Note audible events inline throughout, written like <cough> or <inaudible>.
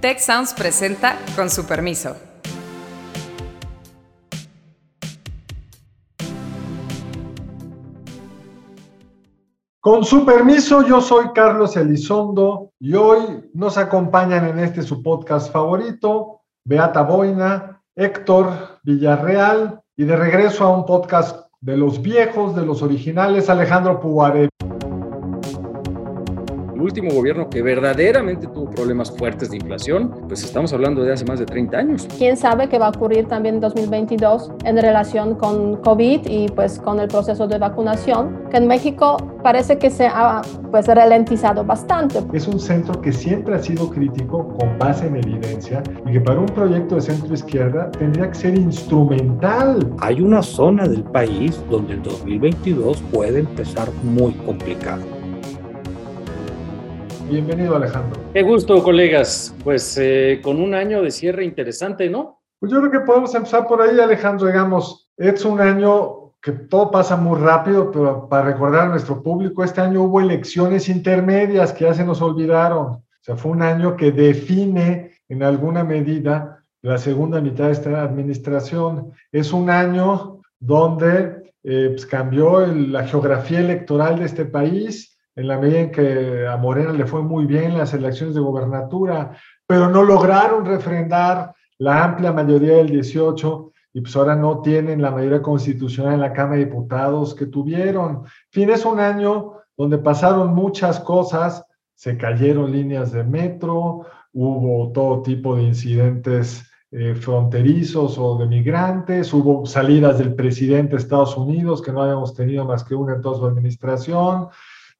Tech Sounds presenta con su permiso. Con su permiso, yo soy Carlos Elizondo y hoy nos acompañan en este su podcast favorito, Beata Boina, Héctor Villarreal y de regreso a un podcast de los viejos, de los originales, Alejandro Puguare el último gobierno que verdaderamente tuvo problemas fuertes de inflación, pues estamos hablando de hace más de 30 años. ¿Quién sabe qué va a ocurrir también en 2022 en relación con COVID y pues con el proceso de vacunación, que en México parece que se ha pues ralentizado bastante. Es un centro que siempre ha sido crítico con base en evidencia y que para un proyecto de centro izquierda tendría que ser instrumental. Hay una zona del país donde el 2022 puede empezar muy complicado. Bienvenido, Alejandro. Qué gusto, colegas. Pues eh, con un año de cierre interesante, ¿no? Pues yo creo que podemos empezar por ahí, Alejandro. Digamos, es un año que todo pasa muy rápido, pero para recordar a nuestro público, este año hubo elecciones intermedias que ya se nos olvidaron. O sea, fue un año que define en alguna medida la segunda mitad de esta administración. Es un año donde eh, pues, cambió la geografía electoral de este país en la medida en que a Morena le fue muy bien las elecciones de gobernatura, pero no lograron refrendar la amplia mayoría del 18 y pues ahora no tienen la mayoría constitucional en la Cámara de Diputados que tuvieron. fin, es un año donde pasaron muchas cosas, se cayeron líneas de metro, hubo todo tipo de incidentes eh, fronterizos o de migrantes, hubo salidas del presidente de Estados Unidos que no habíamos tenido más que una en toda su administración,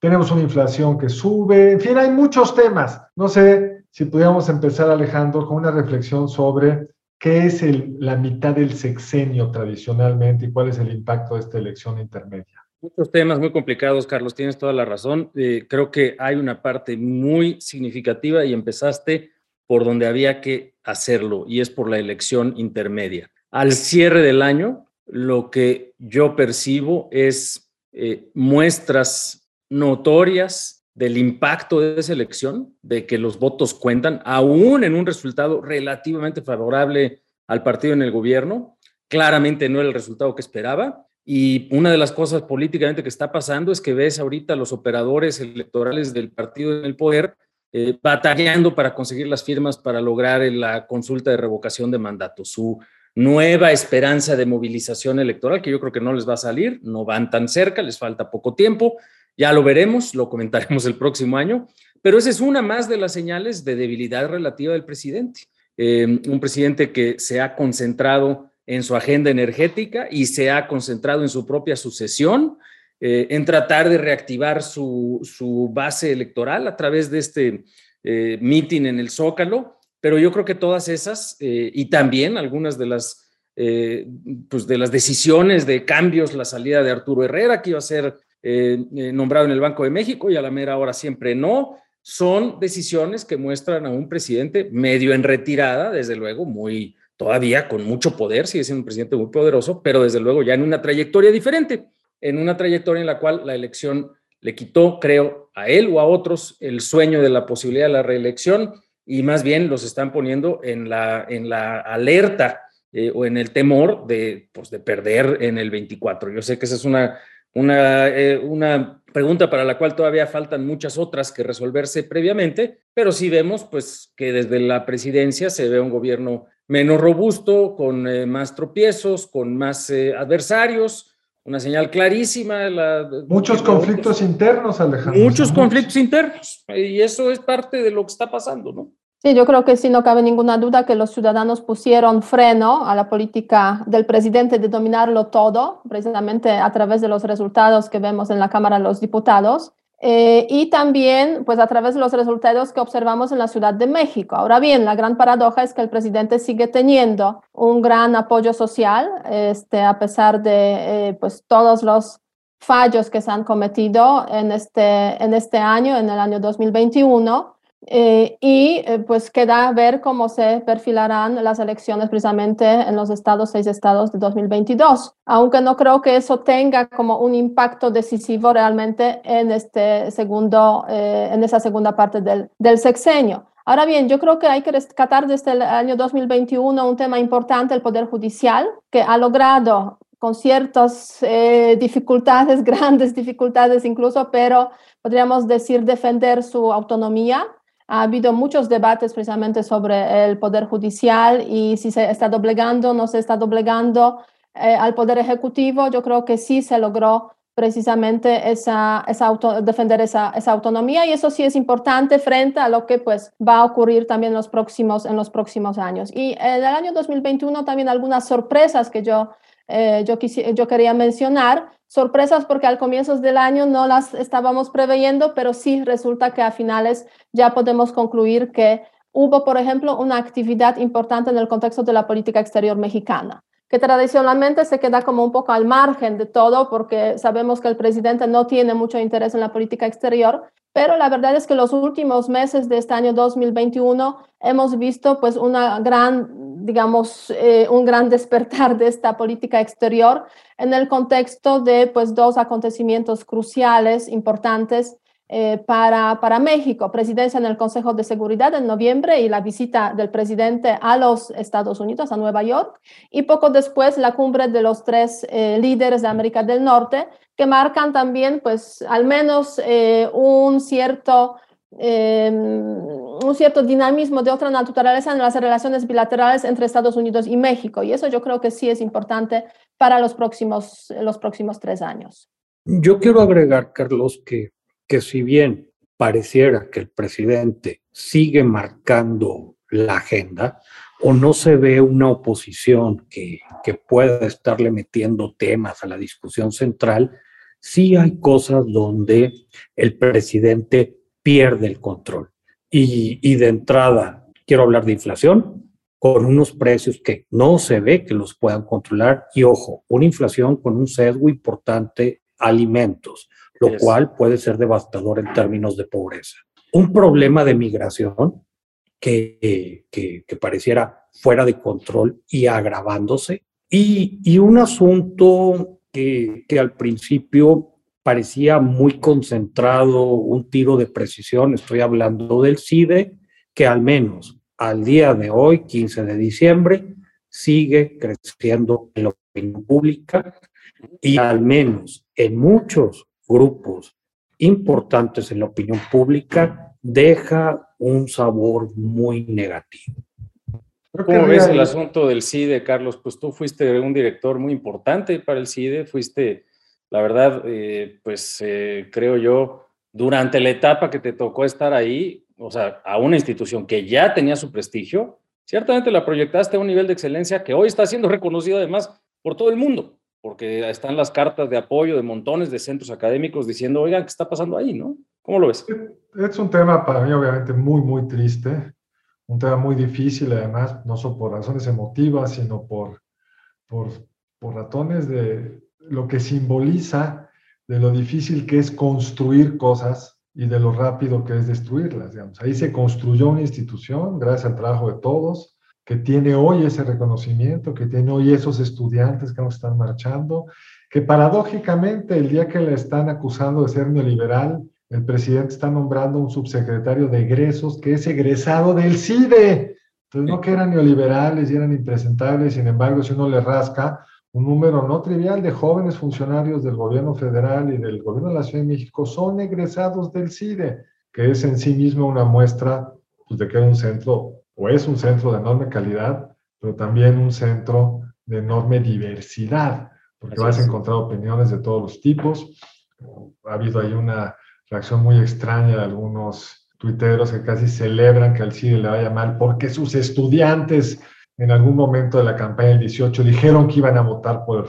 tenemos una inflación que sube, en fin, hay muchos temas. No sé si pudiéramos empezar, Alejandro, con una reflexión sobre qué es la mitad del sexenio tradicionalmente y cuál es el impacto de esta elección intermedia. Muchos temas muy complicados, Carlos, tienes toda la razón. Eh, creo que hay una parte muy significativa y empezaste por donde había que hacerlo, y es por la elección intermedia. Al cierre del año, lo que yo percibo es eh, muestras notorias del impacto de esa elección, de que los votos cuentan, aún en un resultado relativamente favorable al partido en el gobierno. Claramente no era el resultado que esperaba. Y una de las cosas políticamente que está pasando es que ves ahorita los operadores electorales del partido en el poder eh, batallando para conseguir las firmas para lograr la consulta de revocación de mandato. Su nueva esperanza de movilización electoral, que yo creo que no les va a salir, no van tan cerca, les falta poco tiempo, ya lo veremos, lo comentaremos el próximo año, pero esa es una más de las señales de debilidad relativa del presidente. Eh, un presidente que se ha concentrado en su agenda energética y se ha concentrado en su propia sucesión, eh, en tratar de reactivar su, base electoral a través de este eh, meeting en el Zócalo, pero yo creo que todas esas y también algunas de las, pues de las decisiones de cambios, la salida de Arturo Herrera, que iba a ser eh, eh, nombrado en el Banco de México y a la mera hora siempre no. Son decisiones que muestran a un presidente medio en retirada, desde luego, muy todavía con mucho poder, sigue siendo un presidente muy poderoso, pero desde luego ya en una trayectoria diferente, en una trayectoria en la cual la elección le quitó, creo, a él o a otros el sueño de la posibilidad de la reelección y más bien los están poniendo en la, en la alerta eh, o en el temor de, pues, de perder en el 24. Yo sé que esa es una una, eh, una pregunta para la cual todavía faltan muchas otras que resolverse previamente, pero sí vemos pues que desde la presidencia se ve un gobierno menos robusto, con eh, más tropiezos, con más eh, adversarios, una señal clarísima. La, muchos conflictos internos, Alejandro. Muchos conflictos internos, y eso es parte de lo que está pasando, ¿no? Sí, yo creo que sí, no cabe ninguna duda que los ciudadanos pusieron freno a la política del presidente de dominarlo todo, precisamente a través de los resultados que vemos en la Cámara de los Diputados. Eh, y también pues a través de los resultados que observamos en la Ciudad de México. Ahora bien, la gran paradoja es que el presidente sigue teniendo un gran apoyo social, este, a pesar de eh, pues todos los fallos que se han cometido en este, en este año, en el año 2021. Eh, y eh, pues queda ver cómo se perfilarán las elecciones precisamente en los estados, seis estados de 2022, aunque no creo que eso tenga como un impacto decisivo realmente en, este segundo, eh, en esa segunda parte del, del sexenio. Ahora bien, yo creo que hay que rescatar desde el año 2021 un tema importante, el Poder Judicial, que ha logrado con ciertas eh, dificultades, <laughs> grandes dificultades incluso, pero podríamos decir defender su autonomía. Ha habido muchos debates precisamente sobre el Poder Judicial y si se está doblegando, no se está doblegando eh, al Poder Ejecutivo. Yo creo que sí se logró precisamente esa, esa auto, defender esa, esa, autonomía y eso sí es importante frente a lo que pues va a ocurrir también en los próximos, en los próximos años. Y en el año 2021 también algunas sorpresas que yo, eh, yo, yo quería mencionar, sorpresas porque al comienzo del año no las estábamos preveyendo, pero sí resulta que a finales ya podemos concluir que hubo, por ejemplo, una actividad importante en el contexto de la política exterior mexicana que tradicionalmente se queda como un poco al margen de todo porque sabemos que el presidente no tiene mucho interés en la política exterior, pero la verdad es que los últimos meses de este año 2021 hemos visto pues una gran, digamos, eh, un gran <laughs> despertar de esta política exterior en el contexto de pues dos acontecimientos cruciales, importantes eh, para, para México, presidencia en el Consejo de Seguridad en noviembre y la visita del presidente a los Estados Unidos, a Nueva York, y poco después la cumbre de los tres eh, líderes de América del Norte, que marcan también, pues, al menos eh, un cierto... un cierto dinamismo de otra naturaleza en las relaciones bilaterales entre Estados Unidos y México. Y eso yo creo que sí es importante para los próximos, los próximos tres años. Yo quiero agregar, Carlos, que que si bien pareciera que el presidente sigue marcando la agenda o no se ve una oposición que, que pueda estarle metiendo temas a la discusión central, sí hay cosas donde el presidente pierde el control. Y, y de entrada, quiero hablar de inflación, con unos precios que no se ve que los puedan controlar. Y ojo, una inflación con un sesgo importante, alimentos lo cual puede ser devastador en términos de pobreza. Un problema de migración que, que, pareciera fuera de control y agravándose, y, y un asunto que, que al principio parecía muy concentrado, un tiro de precisión, estoy hablando del CIDE, que al menos al día de hoy, 15 de diciembre, sigue creciendo en la opinión pública y al menos en muchos grupos importantes en la opinión pública deja un sabor muy negativo. ¿Cómo ves el asunto del CIDE, Carlos? Pues tú fuiste un director muy importante para el CIDE, fuiste, la verdad, eh, pues eh, creo yo, durante la etapa que te tocó estar ahí, o sea, a una institución que ya tenía su prestigio, ciertamente la proyectaste a un nivel de excelencia que hoy está siendo reconocido además por todo el mundo porque están las cartas de apoyo de montones de centros académicos diciendo, oigan, ¿qué está pasando ahí? ¿no? ¿Cómo lo ves? Es un tema para mí obviamente muy, muy triste, un tema muy difícil además, no solo por razones emotivas, sino por, por, por ratones de lo que simboliza de lo difícil que es construir cosas y de lo rápido que es destruirlas. Digamos. Ahí se construyó una institución gracias al trabajo de todos, que tiene hoy ese reconocimiento, que tiene hoy esos estudiantes que nos están marchando, que paradójicamente el día que le están acusando de ser neoliberal, el presidente está nombrando un subsecretario de egresos que es egresado del CIDE. Entonces, no que eran neoliberales y eran impresentables, sin embargo, si uno le rasca, un número no trivial de jóvenes funcionarios del gobierno federal y del gobierno de la Ciudad de México son egresados del CIDE, que es en sí mismo una muestra pues, de que era un centro o es un centro de enorme calidad, pero también un centro de enorme diversidad, porque vas a encontrar opiniones de todos los tipos. Ha habido ahí una reacción muy extraña de algunos tuiteros que casi celebran que al CIDE le vaya mal porque sus estudiantes en algún momento de la campaña del 18 dijeron que iban a votar por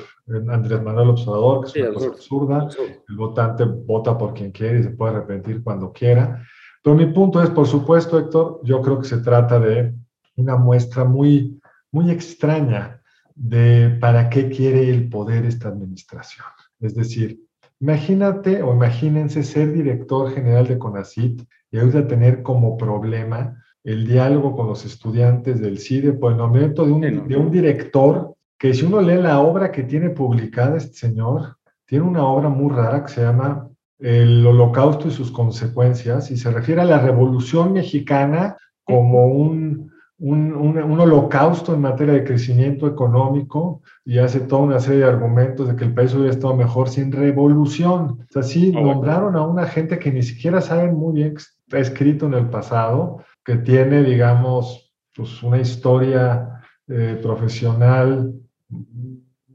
Andrés Manuel Observador, que es una cosa absurda. El votante vota por quien quiere y se puede arrepentir cuando quiera. Pero mi punto es, por supuesto, Héctor, yo creo que se trata de una muestra muy, muy extraña de para qué quiere el poder esta administración. Es decir, imagínate o imagínense ser director general de CONACIT y ahorita tener como problema el diálogo con los estudiantes del CIDE por el nombramiento de un, de un director que si uno lee la obra que tiene publicada este señor, tiene una obra muy rara que se llama el holocausto y sus consecuencias, y se refiere a la revolución mexicana como un, un, un, holocausto en materia de crecimiento económico y hace toda una serie de argumentos de que el país hubiera estado mejor sin revolución. O sea, sí, ah, nombraron a una gente que ni siquiera saben muy bien que está escrito en el pasado, que tiene, digamos, pues una historia eh, profesional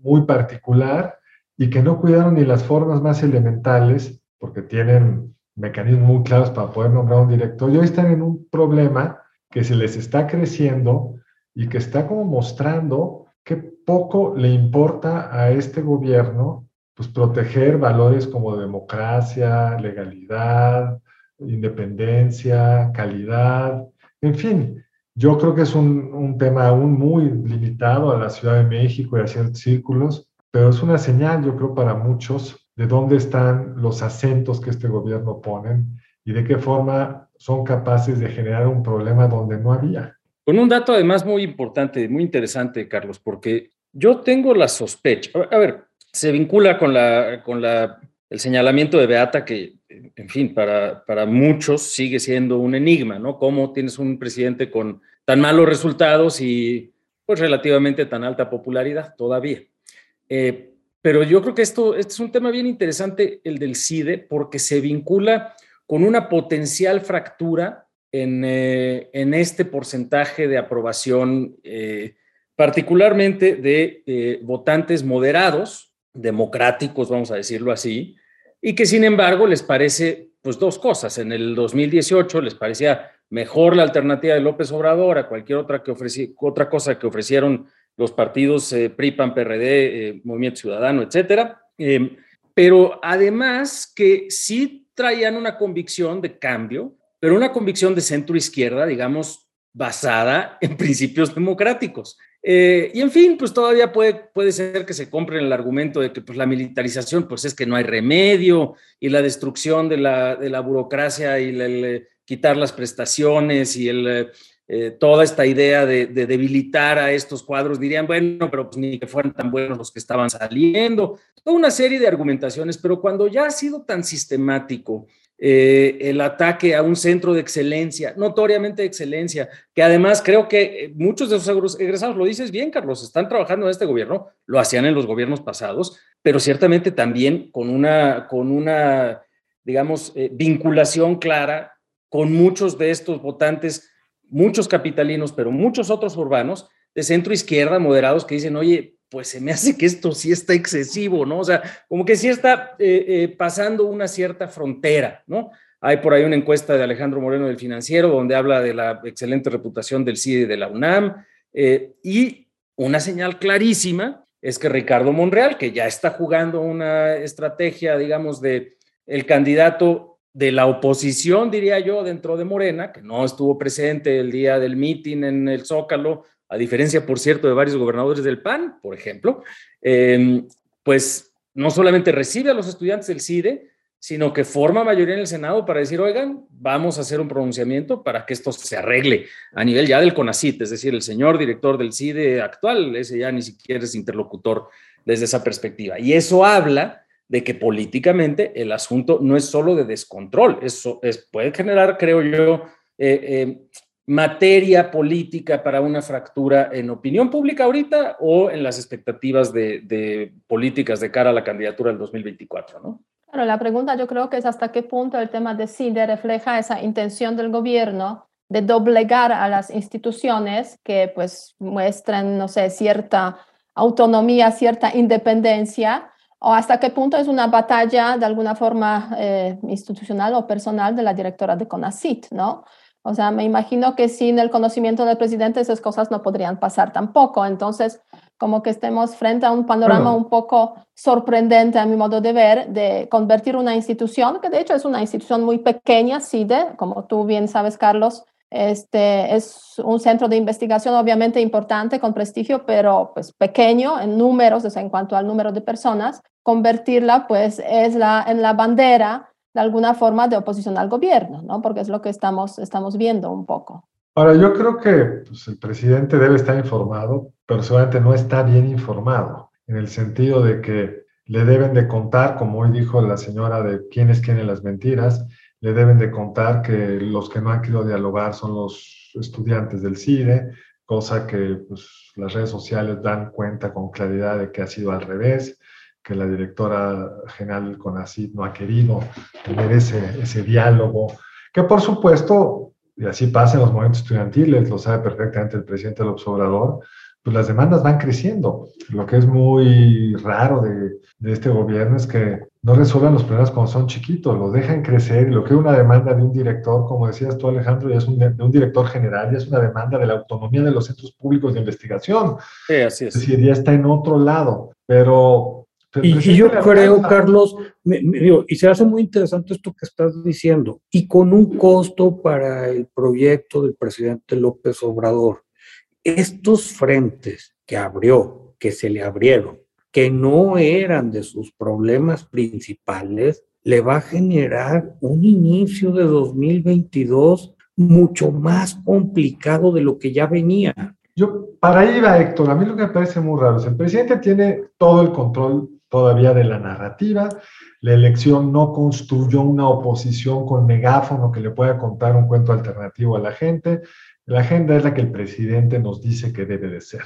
muy particular y que no cuidaron ni las formas más elementales, porque tienen mecanismos muy claros para poder nombrar un director, y hoy están en un problema que se les está creciendo y que está como mostrando que poco le importa a este gobierno pues proteger valores como democracia, legalidad, independencia, calidad, en fin, yo creo que es un, un, tema aún muy limitado a la Ciudad de México y a ciertos círculos, pero es una señal, yo creo, para muchos de dónde están los acentos que este gobierno pone y de qué forma son capaces de generar un problema donde no había. Con un dato además muy importante, muy interesante, Carlos, porque yo tengo la sospecha, a ver, se vincula con, la, con la, el señalamiento de Beata que, en fin, para, para muchos sigue siendo un enigma, ¿no? ¿Cómo tienes un presidente con tan malos resultados y pues relativamente tan alta popularidad todavía? Eh, pero yo creo que esto, este es un tema bien interesante, el del CIDE, porque se vincula con una potencial fractura en, eh, en este porcentaje de aprobación, eh, particularmente de eh, votantes moderados, democráticos, vamos a decirlo así, y que sin embargo les parece pues dos cosas. En el 2018 les parecía mejor la alternativa de López Obrador a cualquier otra, que otra cosa que ofrecieron los partidos PRI, PAN, PRD, Movimiento Ciudadano, etcétera. pero además que sí traían una convicción de cambio, pero una convicción de centro izquierda, digamos, basada <laughs> en principios democráticos. Eh, y en fin, pues todavía puede, puede ser que se compre el argumento de que pues, la militarización pues es que no hay remedio y la destrucción de la, de la burocracia y el, quitar las prestaciones y el, eh, toda esta idea de, de, debilitar a estos cuadros, dirían, bueno, pero pues ni que fueran tan buenos los que estaban saliendo, toda una serie de argumentaciones, pero cuando ya ha sido tan sistemático eh, el ataque a un centro de excelencia, notoriamente de excelencia, que además creo que eh, muchos de esos egresados, lo dices bien, Carlos, están trabajando en este gobierno, lo hacían en los gobiernos pasados, pero ciertamente también con una, con una digamos, vinculación clara con muchos de estos votantes, muchos capitalinos, pero muchos otros urbanos de centro izquierda, moderados, que dicen, oye, pues se me hace que esto sí está excesivo, ¿no? O sea, como que sí está eh, eh, pasando una cierta frontera, ¿no? Hay por ahí una encuesta de Alejandro Moreno del Financiero donde habla de la excelente reputación del CIDE de la UNAM eh, y una señal clarísima es que Ricardo Monreal, que ya está jugando una estrategia, digamos, de el candidato de la oposición, diría yo, dentro de Morena, que no estuvo presente el día del mitin en el Zócalo, a diferencia, por cierto, de varios gobernadores del PAN, por ejemplo, em, pues no solamente recibe a los estudiantes del CIDE, sino que forma mayoría en el Senado para decir, oigan, vamos a hacer un pronunciamiento para que esto se arregle a nivel ya del CONACIT, es decir, el señor director del CIDE actual, ese ya ni siquiera es interlocutor desde esa perspectiva. Y eso habla de que políticamente el asunto no es solo de descontrol, eso es, puede generar, creo yo, eh, eh, materia política para una fractura en opinión pública ahorita o en las expectativas de, políticas de cara a la candidatura del 2024, ¿no? Claro, la pregunta yo creo que es hasta qué punto el tema de CIDE refleja esa intención del gobierno de doblegar a las instituciones que pues muestran, no sé, cierta autonomía, cierta independencia, o hasta qué punto es una batalla de alguna forma eh, institucional o personal de la directora de CONACIT, ¿no? O sea, me imagino que sin el conocimiento del presidente esas cosas no podrían pasar tampoco. Entonces, como que estemos frente a un panorama un poco sorprendente a mi modo de ver, de convertir una institución, que de hecho es una institución muy pequeña, CIDE, como tú bien sabes, Carlos, este, es un centro de investigación obviamente importante, con prestigio, pero pues pequeño en números, o sea, en cuanto al número de personas, convertirla pues es la, en la bandera de alguna forma de oposición al gobierno, ¿no? Porque es lo que estamos, estamos viendo un poco. Ahora, yo creo que pues, el presidente debe estar informado, pero seguramente no está bien informado, en el sentido de que le deben de contar, como hoy dijo la señora, de quiénes quieren las mentiras, le deben de contar que los que no han querido dialogar son los estudiantes del CIDE, cosa que pues, las redes sociales dan cuenta con claridad de que ha sido al revés, que la directora general del CONACYT no ha querido tener ese, ese diálogo, que por supuesto, y así pasa en los momentos estudiantiles, lo sabe perfectamente el presidente del observador, pues las demandas van creciendo. Lo que es muy raro de, de, este gobierno es que no resuelvan los problemas cuando son chiquitos, los dejan crecer. Y lo que es una demanda de un director, como decías tú, Alejandro, ya es un, de un director general, ya es una demanda de la autonomía de los centros públicos de investigación. Sí, así es. Es decir, ya está en otro lado. Pero. pero y, y, yo creo, Carlos, me, me, digo, y se hace muy interesante esto que estás diciendo, y con un costo para el proyecto del presidente López Obrador estos frentes que abrió, que se le abrieron, que no eran de sus problemas principales, le va a generar un inicio de 2022 mucho más complicado de lo que ya venía. Yo, para ahí va Héctor, a mí lo que me parece muy raro es el presidente tiene todo el control todavía de la narrativa, la elección no construyó una oposición con megáfono que le pueda contar un cuento alternativo a la gente, la agenda es la que el presidente nos dice que debe de ser.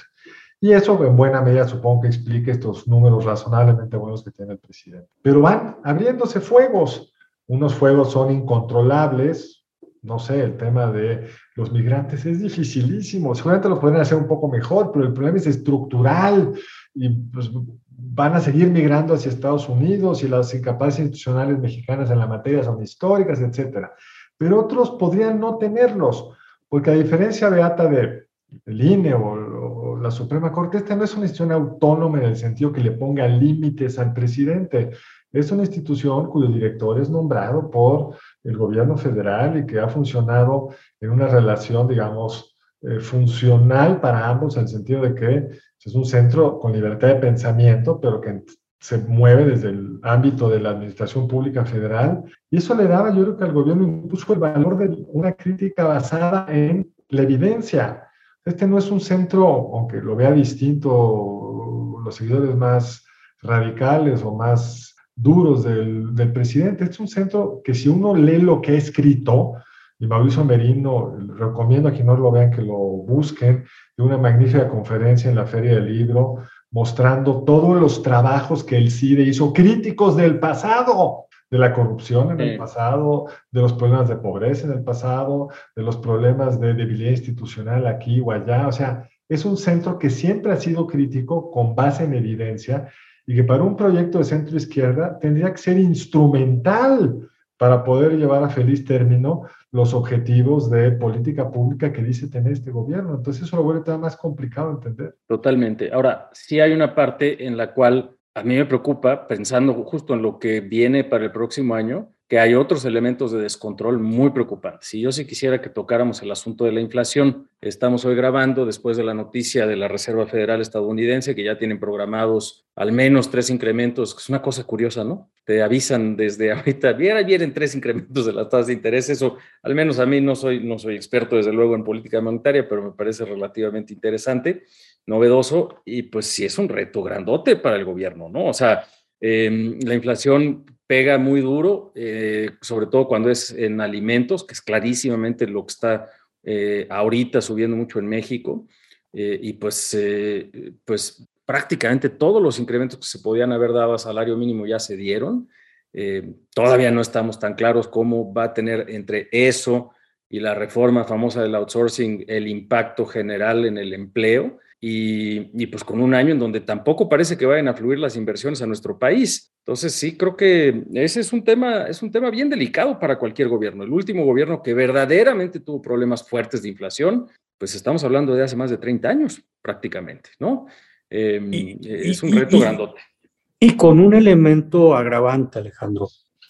Y eso en buena medida supongo que explique estos números razonablemente buenos que tiene el presidente. Pero van abriéndose fuegos. Unos fuegos son incontrolables. No sé, el tema de los migrantes es dificilísimo. Seguramente lo pueden hacer un poco mejor, pero el problema es estructural y pues, van a seguir migrando hacia Estados Unidos y las incapaces institucionales mexicanas en la materia son históricas, etcétera. Pero otros podrían no tenerlos porque a diferencia de, del INE o, o, la Suprema Corte, esta no es una institución autónoma en el sentido que le ponga límites al presidente. Es una institución cuyo director es nombrado por el gobierno federal y que ha funcionado en una relación, digamos, eh, funcional para ambos, en el sentido de que es un centro con libertad de pensamiento, pero que se mueve desde el ámbito de la administración pública federal y eso le daba, yo creo que al gobierno impuso el valor de una crítica basada en la evidencia. Este no es un centro, aunque lo vea distinto los seguidores más radicales o más duros del, del presidente, este es un centro que si uno lee lo que ha escrito, y Mauricio Merino, recomiendo a quienes no lo vean que lo busquen, de una magnífica conferencia en la Feria del Libro, mostrando todos los trabajos que el CIDE hizo, críticos del pasado, de la corrupción en el pasado, de los problemas de pobreza en el pasado, de los problemas de debilidad institucional aquí o allá. O sea, es un centro que siempre ha sido crítico con base en evidencia y que para un proyecto de centro izquierda tendría que ser instrumental para poder llevar a feliz término los objetivos de política pública que dice tener este gobierno. Entonces eso lo vuelve todavía más complicado entender. Totalmente. Ahora, sí hay una parte en la cual a mí me preocupa, pensando justo en lo que viene para el próximo año, que hay otros elementos de descontrol muy preocupantes. Y yo sí quisiera que tocáramos el asunto de la inflación. Estamos hoy grabando después de la noticia de la Reserva Federal estadounidense, que ya tienen programados al menos tres incrementos. Es una cosa curiosa, ¿no? Te avisan desde <laughs> ahorita, vienen tres incrementos de las tasas de interés. Eso, al menos a mí no soy, no soy experto, desde luego, en política monetaria, pero me parece relativamente interesante, novedoso, y pues sí es un reto grandote para el gobierno, ¿no? O sea, eh, la inflación pega muy duro, eh, sobre todo cuando es en alimentos, que es clarísimamente lo que está eh, ahorita subiendo mucho en México. Eh, y pues, pues prácticamente todos los incrementos que se podían haber dado a salario mínimo ya se dieron. Todavía no estamos tan claros cómo va a tener entre eso y la reforma famosa del outsourcing el impacto general en el empleo y, y, pues con un año en donde tampoco parece que vayan a fluir las inversiones a nuestro país. Entonces sí, creo que ese es un tema, es un tema bien delicado para cualquier gobierno. El último gobierno que verdaderamente tuvo problemas fuertes de inflación, pues estamos hablando de hace más de 30 años prácticamente, ¿no? Eh, y, es un reto y, grandote. Y con un elemento agravante, Alejandro,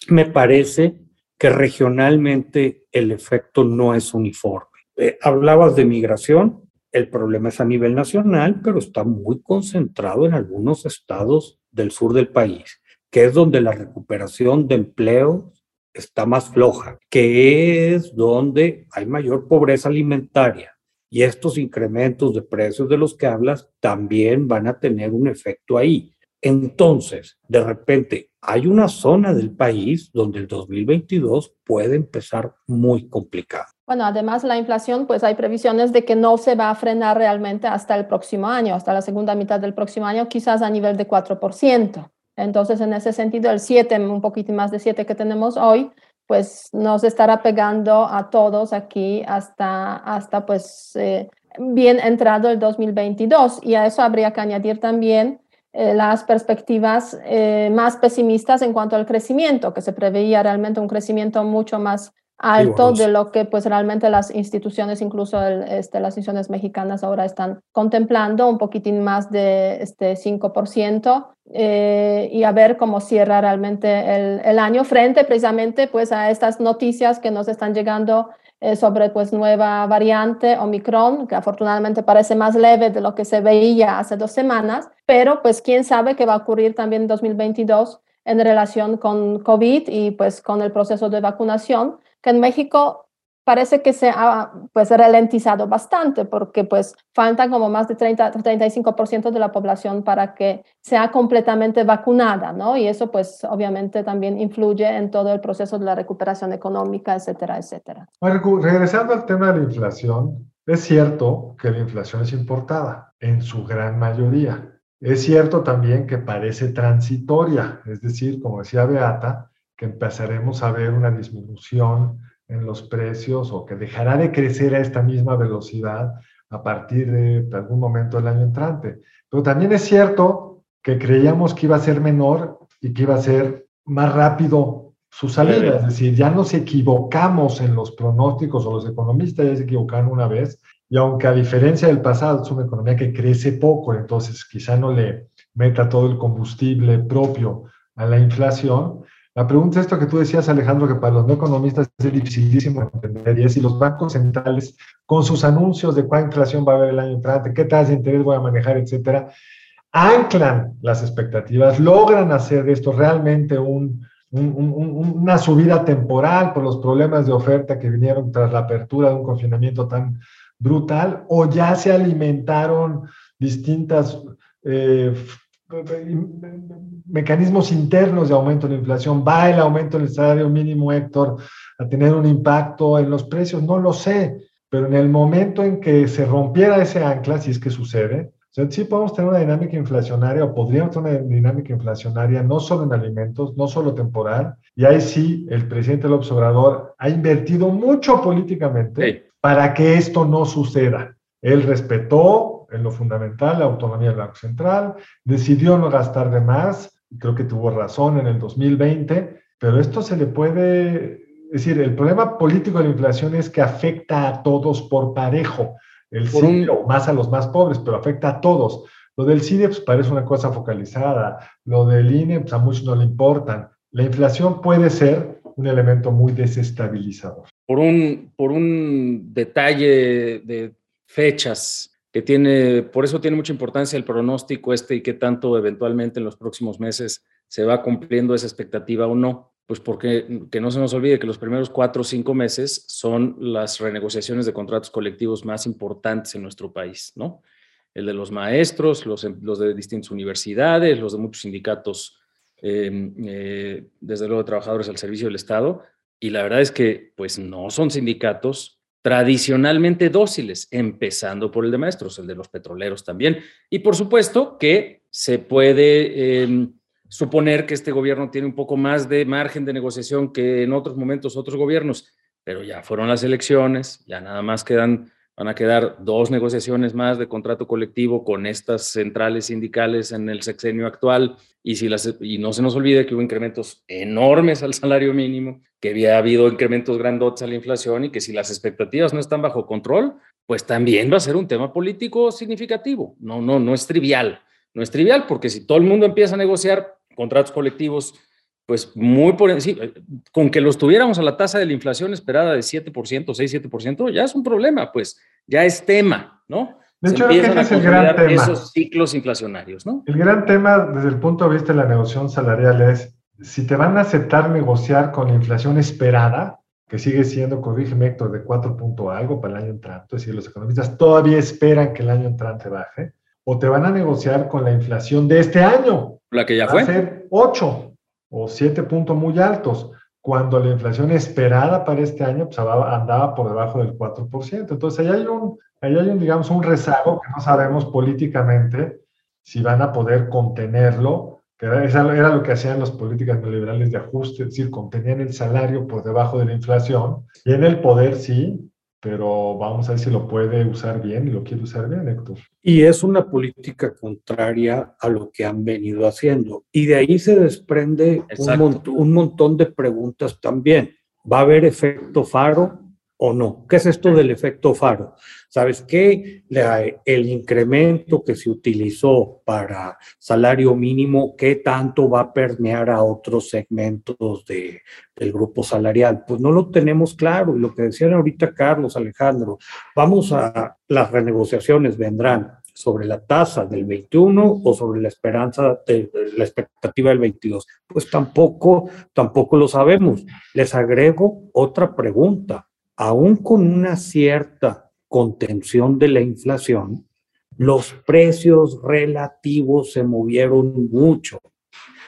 me parece que regionalmente el efecto no es uniforme. Eh, hablabas de migración, el problema es a nivel nacional, pero está muy concentrado en algunos estados del sur del país, que es donde la recuperación de empleo está más floja, que es donde hay mayor pobreza alimentaria. Y estos incrementos de precios de los que hablas también van a tener un efecto ahí. Entonces, de repente, hay una zona del país donde el 2022 puede empezar muy complicado. Bueno, además la inflación, pues hay previsiones de que no se va a frenar realmente hasta el próximo año, hasta la segunda mitad del próximo año, quizás a nivel de 4%. Entonces, en ese sentido, el 7, un poquito más de 7 que tenemos hoy, pues nos estará pegando a todos aquí hasta, hasta pues eh, bien entrado el 2022. Y a eso habría que añadir también eh, las perspectivas eh, más pesimistas en cuanto al crecimiento, que se preveía realmente un crecimiento mucho más alto de lo que pues realmente las instituciones, incluso este, las instituciones mexicanas ahora están contemplando, un poquitín más de este 5%, eh, y a ver cómo cierra realmente el, el, año frente precisamente pues a estas noticias que nos están llegando eh, sobre pues nueva variante Omicron, que afortunadamente parece más leve de lo que se veía hace dos semanas, pero pues quién sabe qué va a ocurrir también en 2022 en relación con COVID y pues con el proceso de vacunación que en México parece que se ha pues ralentizado bastante porque pues faltan como más de 30 35% de la población para que sea completamente vacunada, ¿no? Y eso pues obviamente también influye en todo el proceso de la recuperación económica, etcétera, etcétera. regresando al tema de la inflación, es cierto que la inflación es importada en su gran mayoría. Es cierto también que parece transitoria, es decir, como decía Beata, que empezaremos a ver una disminución en los precios o que dejará de crecer a esta misma velocidad a partir de algún momento del año entrante. Pero también es cierto que creíamos que iba a ser menor y que iba a ser más rápido su salida. Es decir, ya nos equivocamos en los pronósticos o los economistas ya se equivocaron una vez. Y aunque a diferencia del pasado es una economía que crece poco, entonces quizá no le meta todo el combustible propio a la inflación, la pregunta es esto que tú decías, Alejandro, que para los no economistas es dificilísimo entender, y es si los bancos centrales, con sus anuncios de cuál inflación va a haber el año entrante, qué tasas de interés voy a manejar, etcétera, anclan las expectativas, logran hacer de esto realmente un, una subida temporal por los problemas de oferta que vinieron tras la apertura de un confinamiento tan brutal, o ya se alimentaron distintas eh, mecanismos internos de aumento de la inflación. ¿Va el aumento del salario mínimo, Héctor, a tener un impacto en los precios? No lo sé, pero en el momento en que se rompiera ese ancla, si es que sucede, sí podemos tener una dinámica inflacionaria o podríamos tener una dinámica inflacionaria no solo en alimentos, no solo temporal, y ahí sí el presidente López Obrador ha invertido mucho políticamente para que esto no suceda. Él respetó en lo fundamental la autonomía del Banco Central, decidió no gastar de más, y creo que tuvo razón en el 2020, pero esto se le puede, es decir, el problema político de la inflación es que afecta a todos por parejo, el CIDE, más a los más pobres, pero afecta a todos. Lo del CIDE pues, parece una cosa focalizada, lo del INE pues, a muchos no le importan. La inflación puede ser un elemento muy desestabilizador. Por un, por un detalle de fechas, que tiene, por eso tiene mucha importancia el pronóstico este y qué tanto eventualmente en los próximos meses se va cumpliendo esa expectativa o no. Pues porque que no se nos olvide que los primeros cuatro o cinco meses son las renegociaciones de contratos colectivos más importantes en nuestro país, ¿no? El de los maestros, los, los de distintas universidades, los de muchos sindicatos, em, eh, desde luego trabajadores al servicio del Estado. Y la verdad es que, pues, no son sindicatos tradicionalmente dóciles, empezando por el de maestros, el de los petroleros también. Y por supuesto que se puede em, suponer que este gobierno tiene un poco más de margen de negociación que en otros momentos otros gobiernos, pero ya fueron las elecciones, ya nada más quedan Van a quedar dos negociaciones más de contrato colectivo con estas centrales sindicales en el sexenio actual. Y, si las, y no se nos olvide que hubo incrementos enormes al salario mínimo, que había habido incrementos grandotes a la inflación y que si las expectativas no están bajo control, pues también va a ser un tema político significativo. No, no, no es trivial. No es trivial porque si todo el mundo empieza a negociar contratos colectivos pues muy por encima, con que los tuviéramos a la tasa de la inflación esperada de 7%, 6-7%, ya es un problema, pues ya es tema, ¿no? De hecho, ese es el gran tema. Esos ciclos inflacionarios, ¿no? El gran tema desde el punto de vista de la negociación salarial es si te van a aceptar negociar con la inflación esperada, que sigue siendo, corrígeme Héctor, de 4 punto algo para el año entrante, es decir, los economistas todavía esperan que el año entrante baje, o te van a negociar con la inflación de este año. La que ya fue. A ser 8 o siete puntos muy altos. cuando la inflación esperada para este año pues, andaba por debajo del 4%. Entonces, ahí hay un, ahí hay un, digamos, un rezago que no sabemos políticamente si van a poder contenerlo, que era, lo que hacían las políticas neoliberales de ajuste, es decir, contenían el salario por debajo de la inflación, y en el poder sí, pero vamos a ver si lo puede usar bien y lo quiere usar bien, Héctor. Y es una política contraria a lo que han venido haciendo. Y de ahí se desprende un, un, montón de preguntas también. ¿Va a haber efecto faro? O no. ¿Qué es esto del efecto faro? ¿Sabes qué? el incremento que se utilizó para salario mínimo, ¿qué tanto va a permear a otros segmentos de, del grupo salarial? Pues no lo tenemos claro. Y lo que decían ahorita Carlos, Alejandro, vamos a las renegociaciones, vendrán sobre la tasa del 21 o sobre la esperanza de, la expectativa del 22. Pues tampoco, tampoco lo sabemos. Les agrego otra pregunta aún con una cierta contención de la inflación, los precios relativos se movieron mucho.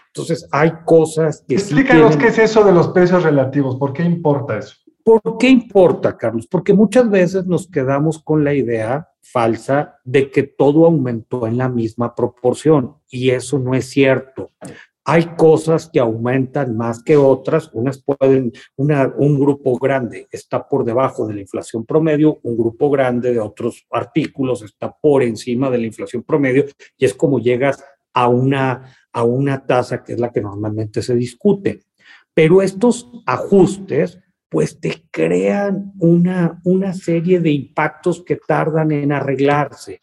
Entonces, hay cosas que... Explícanos qué es eso de los precios relativos, ¿por qué importa eso? ¿Por qué importa, Carlos? Porque muchas veces nos quedamos con la idea falsa de que todo aumentó en la misma proporción y eso no es cierto. Hay cosas que aumentan más que otras, unas pueden, un grupo grande está por debajo de la inflación promedio, un grupo grande de otros artículos está por encima de la inflación promedio y es como llegas a una, a una tasa que es la que normalmente se discute. Pero estos ajustes pues te crean una, una serie de impactos que tardan en arreglarse.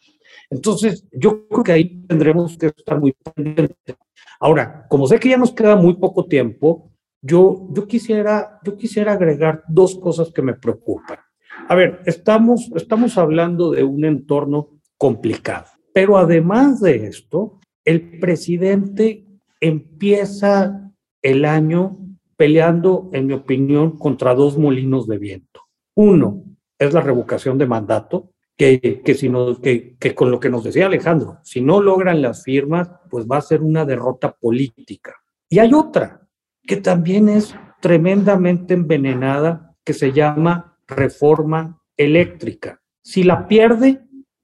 Entonces, yo creo que ahí tendremos que estar muy pendientes. Ahora, como sé que ya nos queda muy poco tiempo, yo, yo, quisiera, yo quisiera agregar dos cosas que me preocupan. A ver, estamos, estamos hablando de un entorno complicado, pero además de esto, el presidente empieza el año peleando, en mi opinión, contra dos molinos de viento. Uno es la revocación de mandato, que, que, si que, que, con lo que nos decía Alejandro, si no logran las firmas, pues va a ser una derrota política. Y hay otra, que también es tremendamente envenenada, que se llama reforma eléctrica. Si la pierde,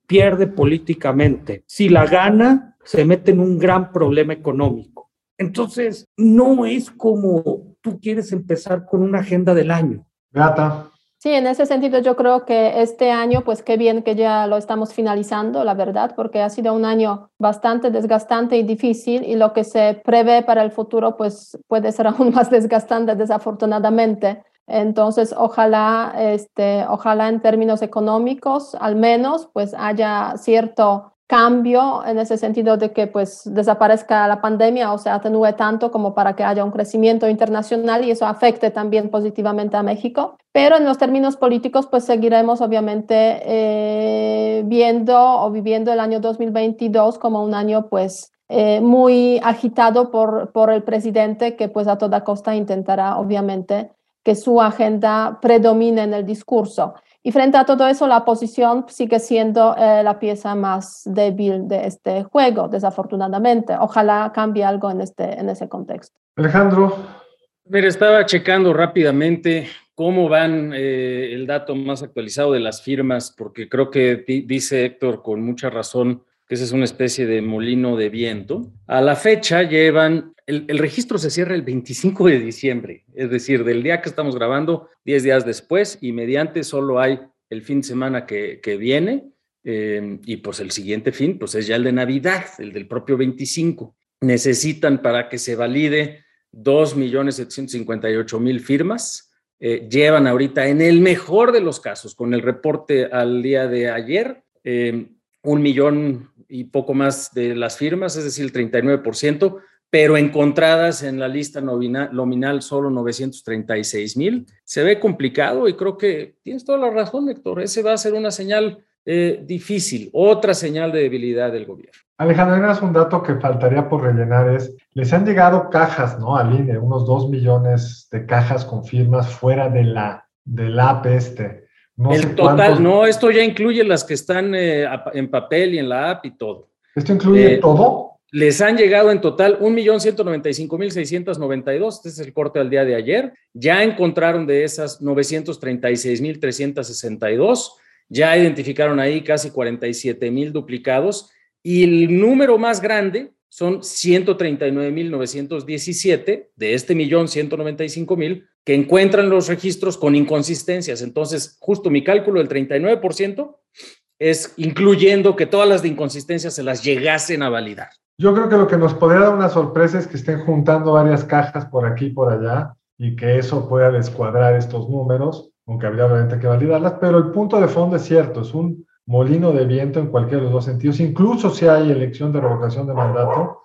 pierde políticamente. Si la gana, se mete en un gran problema económico. Entonces, no es como tú quieres empezar con una agenda del año. Gata. Sí, en ese sentido yo creo que este año, pues qué bien que ya lo estamos finalizando, la verdad, porque ha sido un año bastante desgastante y difícil y lo que se prevé para el futuro, pues puede ser <laughs> aún más desgastante, desafortunadamente. Entonces, ojalá, este, ojalá en términos económicos, al menos, pues haya cierto cambio en ese sentido de que pues desaparezca la pandemia o se atenúe tanto como para que haya un crecimiento internacional y eso afecte también positivamente a México. Pero en los términos políticos pues seguiremos obviamente eh, viendo o viviendo el año 2022 como un año pues eh, muy agitado por, por el presidente que pues a toda costa intentará obviamente que su agenda predomine en el discurso. Y frente a todo eso, la oposición sigue siendo eh, la pieza más débil de este juego, desafortunadamente. Ojalá cambie algo en, este, en ese contexto. Alejandro. Mira, estaba checando rápidamente cómo van eh, el dato más actualizado de las firmas, porque creo que dice Héctor con mucha razón que esa es una especie de molino de viento. A la fecha llevan el, registro se cierra el 25 de diciembre, es decir, del día que estamos grabando, 10 días después, y mediante solo hay el fin de semana que, viene, eh, y pues el siguiente fin, pues es ya el de Navidad, el del propio 25. Necesitan para que se valide 2.758.000 firmas. Eh, llevan ahorita, en el mejor de los casos, con el reporte al día de ayer, eh, un millón y poco más de las firmas, es decir, el 39%, pero encontradas en la lista nominal, solo 936 mil. Se ve complicado y creo que tienes toda la razón, Héctor. Ese va a ser una señal eh, difícil, otra señal de debilidad del gobierno. Alejandro, un dato que faltaría por rellenar es, les han llegado cajas, ¿no? Al INE, unos 2 millones de cajas con firmas fuera de la, del app este. No el total, no, esto ya incluye las que están eh, en papel y en la app y todo. ¿Esto incluye eh, todo? les han llegado en total 1.195.692, este es el corte al día de ayer, ya encontraron de esas 936.362, ya identificaron ahí casi 47.000 duplicados y el número más grande son 139.917 de este millón 195.000 que encuentran los registros con inconsistencias. Entonces, justo mi cálculo, el 39% es incluyendo que todas las inconsistencias se las llegasen a validar. Yo creo que lo que nos podría dar una sorpresa es que estén juntando varias cajas por aquí y por allá y que eso pueda descuadrar estos números, aunque habría obviamente que validarlas, pero el punto de fondo es cierto, es un molino de viento en cualquiera de los dos sentidos, incluso si hay elección de revocación de mandato,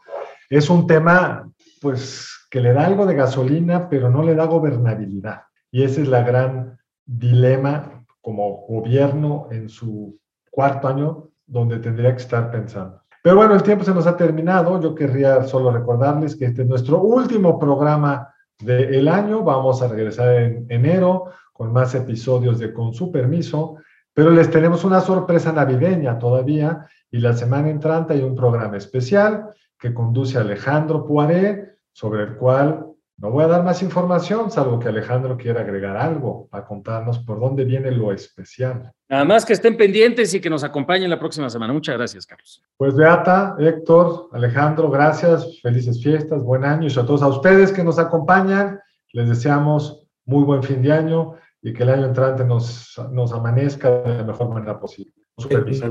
es un tema pues que le da algo de gasolina, pero no le da gobernabilidad. Y ese es la gran dilema como gobierno en su cuarto año donde tendría que estar pensando. Pero bueno, el tiempo se nos ha terminado. Yo querría solo recordarles que este es nuestro último programa del año. Vamos a regresar en enero con más episodios de Con su permiso, pero les tenemos una sorpresa navideña todavía y la semana entrante hay un programa especial que conduce Alejandro Poiré, sobre el cual no voy a dar más información, salvo que Alejandro quiera agregar algo para contarnos por dónde viene lo especial. Nada más que estén pendientes y que nos acompañen la próxima semana. Muchas gracias, Carlos. Pues Beata, Héctor, Alejandro, gracias, felices fiestas, buen año y a todos a ustedes que nos acompañan, les deseamos muy buen fin de año y que el año entrante nos, nos amanezca de la mejor manera posible.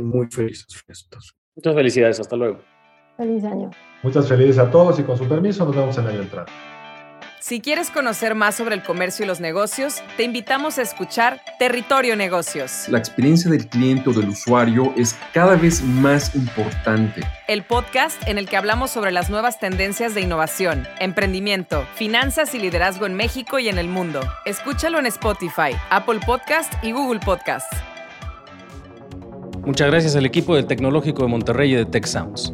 Muy felices fiestas. Muchas felicidades, hasta luego. Feliz año. Muchas felicidades a todos y con su permiso nos vemos en el año entrante. Si quieres conocer más sobre el comercio y los negocios, te invitamos a escuchar Territorio Negocios. La experiencia del cliente o del usuario es cada vez más importante. El podcast en el que hablamos sobre las nuevas tendencias de innovación, emprendimiento, finanzas y liderazgo en México y en el mundo. Escúchalo en Spotify, Apple Podcast y Google Podcast. Muchas gracias al equipo del Tecnológico de Monterrey y de Tech Sounds.